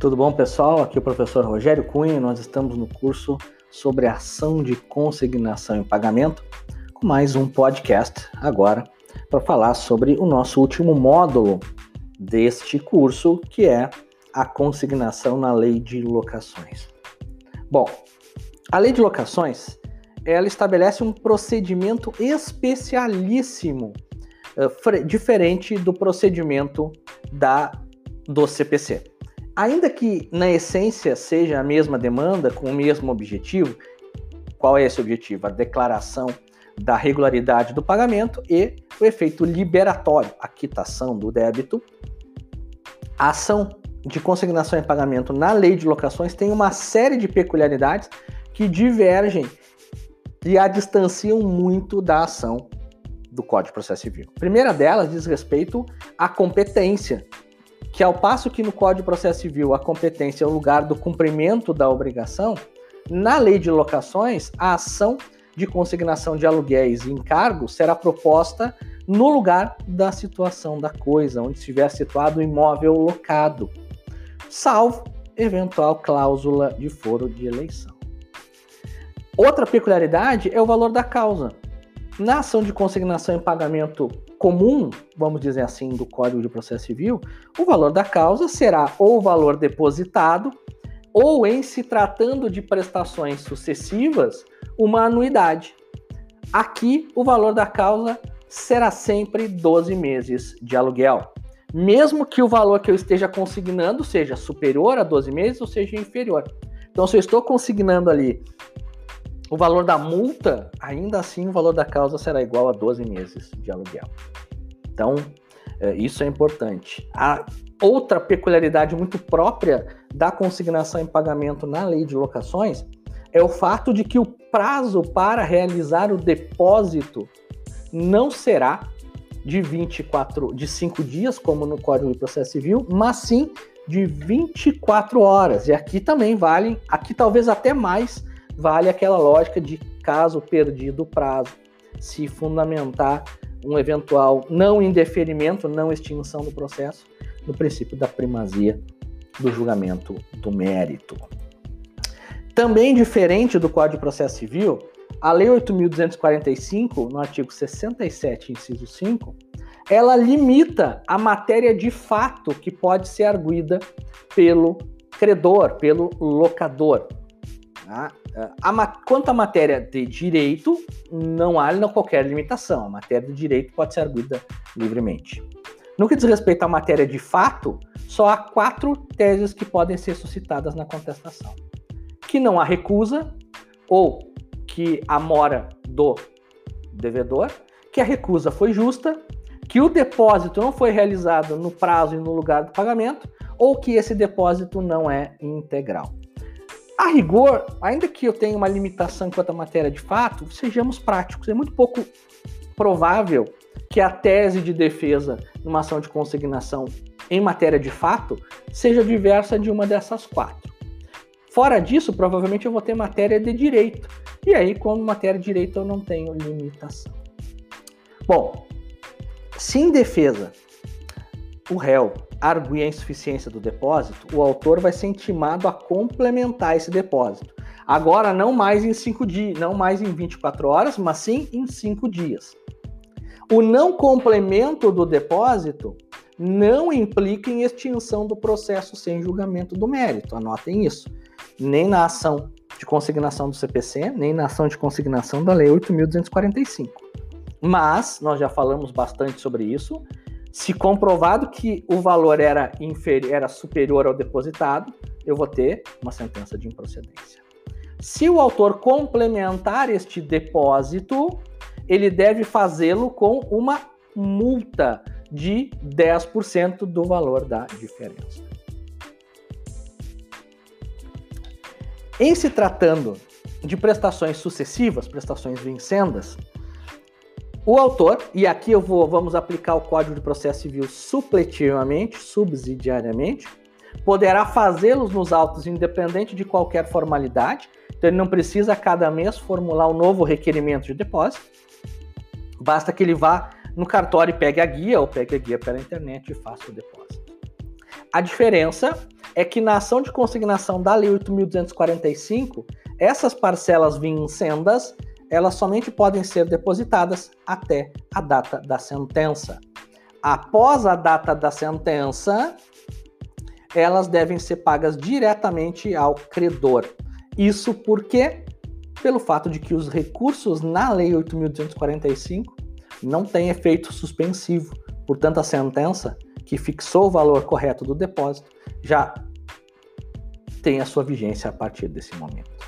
Tudo bom, pessoal? Aqui é o professor Rogério Cunha nós estamos no curso sobre ação de consignação e pagamento, com mais um podcast agora para falar sobre o nosso último módulo deste curso, que é a consignação na lei de locações. Bom, a lei de locações, ela estabelece um procedimento especialíssimo, uh, diferente do procedimento da do CPC. Ainda que na essência seja a mesma demanda com o mesmo objetivo, qual é esse objetivo? A declaração da regularidade do pagamento e o efeito liberatório, a quitação do débito. A ação de consignação e pagamento na lei de locações tem uma série de peculiaridades que divergem e a distanciam muito da ação do Código de Processo Civil. A primeira delas diz respeito à competência, que ao passo que no Código de Processo Civil a competência é o lugar do cumprimento da obrigação, na lei de locações a ação de consignação de aluguéis e encargos será proposta no lugar da situação da coisa, onde estiver situado o imóvel locado, salvo eventual cláusula de foro de eleição. Outra peculiaridade é o valor da causa. Na ação de consignação em pagamento comum, vamos dizer assim, do Código de Processo Civil, o valor da causa será ou o valor depositado, ou em se tratando de prestações sucessivas, uma anuidade. Aqui, o valor da causa será sempre 12 meses de aluguel. Mesmo que o valor que eu esteja consignando seja superior a 12 meses ou seja inferior. Então, se eu estou consignando ali o valor da multa, ainda assim o valor da causa será igual a 12 meses de aluguel. Então, é, isso é importante. A outra peculiaridade muito própria da consignação em pagamento na lei de locações é o fato de que o prazo para realizar o depósito não será de 24, de 5 dias, como no Código de Processo Civil, mas sim de 24 horas. E aqui também vale, aqui talvez até mais, vale aquela lógica de caso perdido prazo, se fundamentar um eventual não indeferimento, não extinção do processo, no princípio da primazia do julgamento do mérito. Também diferente do Código de Processo Civil, a Lei 8.245, no artigo 67, inciso 5, ela limita a matéria de fato que pode ser arguída pelo credor, pelo locador. Tá? A, quanto à matéria de direito, não há qualquer limitação. A matéria de direito pode ser arguída livremente. No que diz respeito à matéria de fato, só há quatro teses que podem ser suscitadas na contestação: que não há recusa, ou que a mora do devedor, que a recusa foi justa, que o depósito não foi realizado no prazo e no lugar do pagamento, ou que esse depósito não é integral. A rigor, ainda que eu tenha uma limitação quanto à matéria de fato, sejamos práticos. É muito pouco provável que a tese de defesa numa ação de consignação em matéria de fato seja diversa de uma dessas quatro. Fora disso, provavelmente eu vou ter matéria de direito, e aí, como matéria de direito, eu não tenho limitação. Bom, se em defesa o réu arguir a insuficiência do depósito, o autor vai ser intimado a complementar esse depósito. Agora, não mais em cinco dias, não mais em 24 horas, mas sim em cinco dias. O não complemento do depósito não implica em extinção do processo sem julgamento do mérito. Anotem isso. Nem na ação de consignação do CPC, nem na ação de consignação da Lei 8.245. Mas, nós já falamos bastante sobre isso, se comprovado que o valor era, inferior, era superior ao depositado, eu vou ter uma sentença de improcedência. Se o autor complementar este depósito, ele deve fazê-lo com uma multa de 10% do valor da diferença. Em se tratando de prestações sucessivas, prestações vincendas, o autor, e aqui eu vou, vamos aplicar o Código de Processo Civil supletivamente, subsidiariamente, poderá fazê-los nos autos independente de qualquer formalidade, então ele não precisa a cada mês formular um novo requerimento de depósito, basta que ele vá no cartório e pegue a guia ou pegue a guia pela internet e faça o depósito. A diferença é que na ação de consignação da Lei 8.245, essas parcelas vincendas, elas somente podem ser depositadas até a data da sentença. Após a data da sentença, elas devem ser pagas diretamente ao credor. Isso porque pelo fato de que os recursos na Lei 8.245 não têm efeito suspensivo. Portanto, a sentença que fixou o valor correto do depósito já tem a sua vigência a partir desse momento.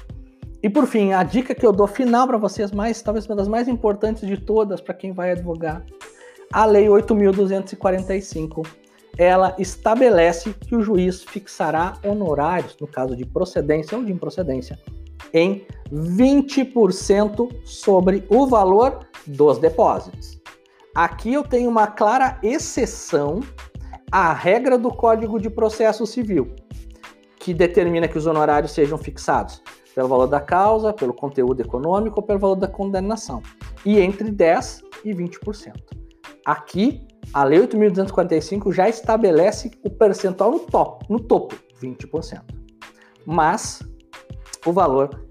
E por fim, a dica que eu dou final para vocês, mais talvez uma das mais importantes de todas para quem vai advogar, a Lei 8.245 ela estabelece que o juiz fixará honorários, no caso de procedência ou de improcedência, em 20% sobre o valor dos depósitos. Aqui eu tenho uma clara exceção à regra do Código de Processo Civil, que determina que os honorários sejam fixados pelo valor da causa, pelo conteúdo econômico ou pelo valor da condenação, e entre 10% e 20%. Aqui, a Lei 8.245 já estabelece o percentual no topo, no topo 20%. Mas o valor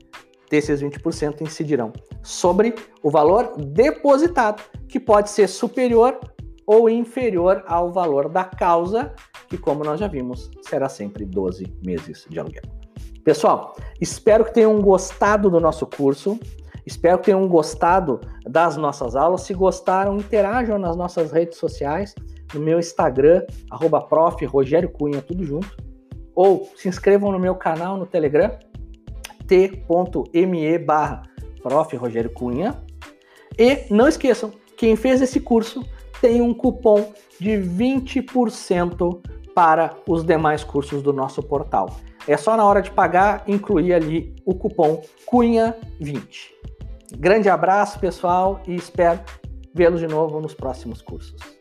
desses 20% incidirão sobre o valor depositado, que pode ser superior ou inferior ao valor da causa, que, como nós já vimos, será sempre 12 meses de aluguel. Pessoal, espero que tenham gostado do nosso curso. Espero que tenham gostado das nossas aulas. Se gostaram, interajam nas nossas redes sociais, no meu Instagram, arroba prof. Rogério Cunha, tudo junto. Ou se inscrevam no meu canal no Telegram, t.me barra prof. Rogério Cunha. E não esqueçam, quem fez esse curso tem um cupom de 20% para os demais cursos do nosso portal. É só na hora de pagar incluir ali o cupom CUNHA20. Grande abraço, pessoal, e espero vê-los de novo nos próximos cursos.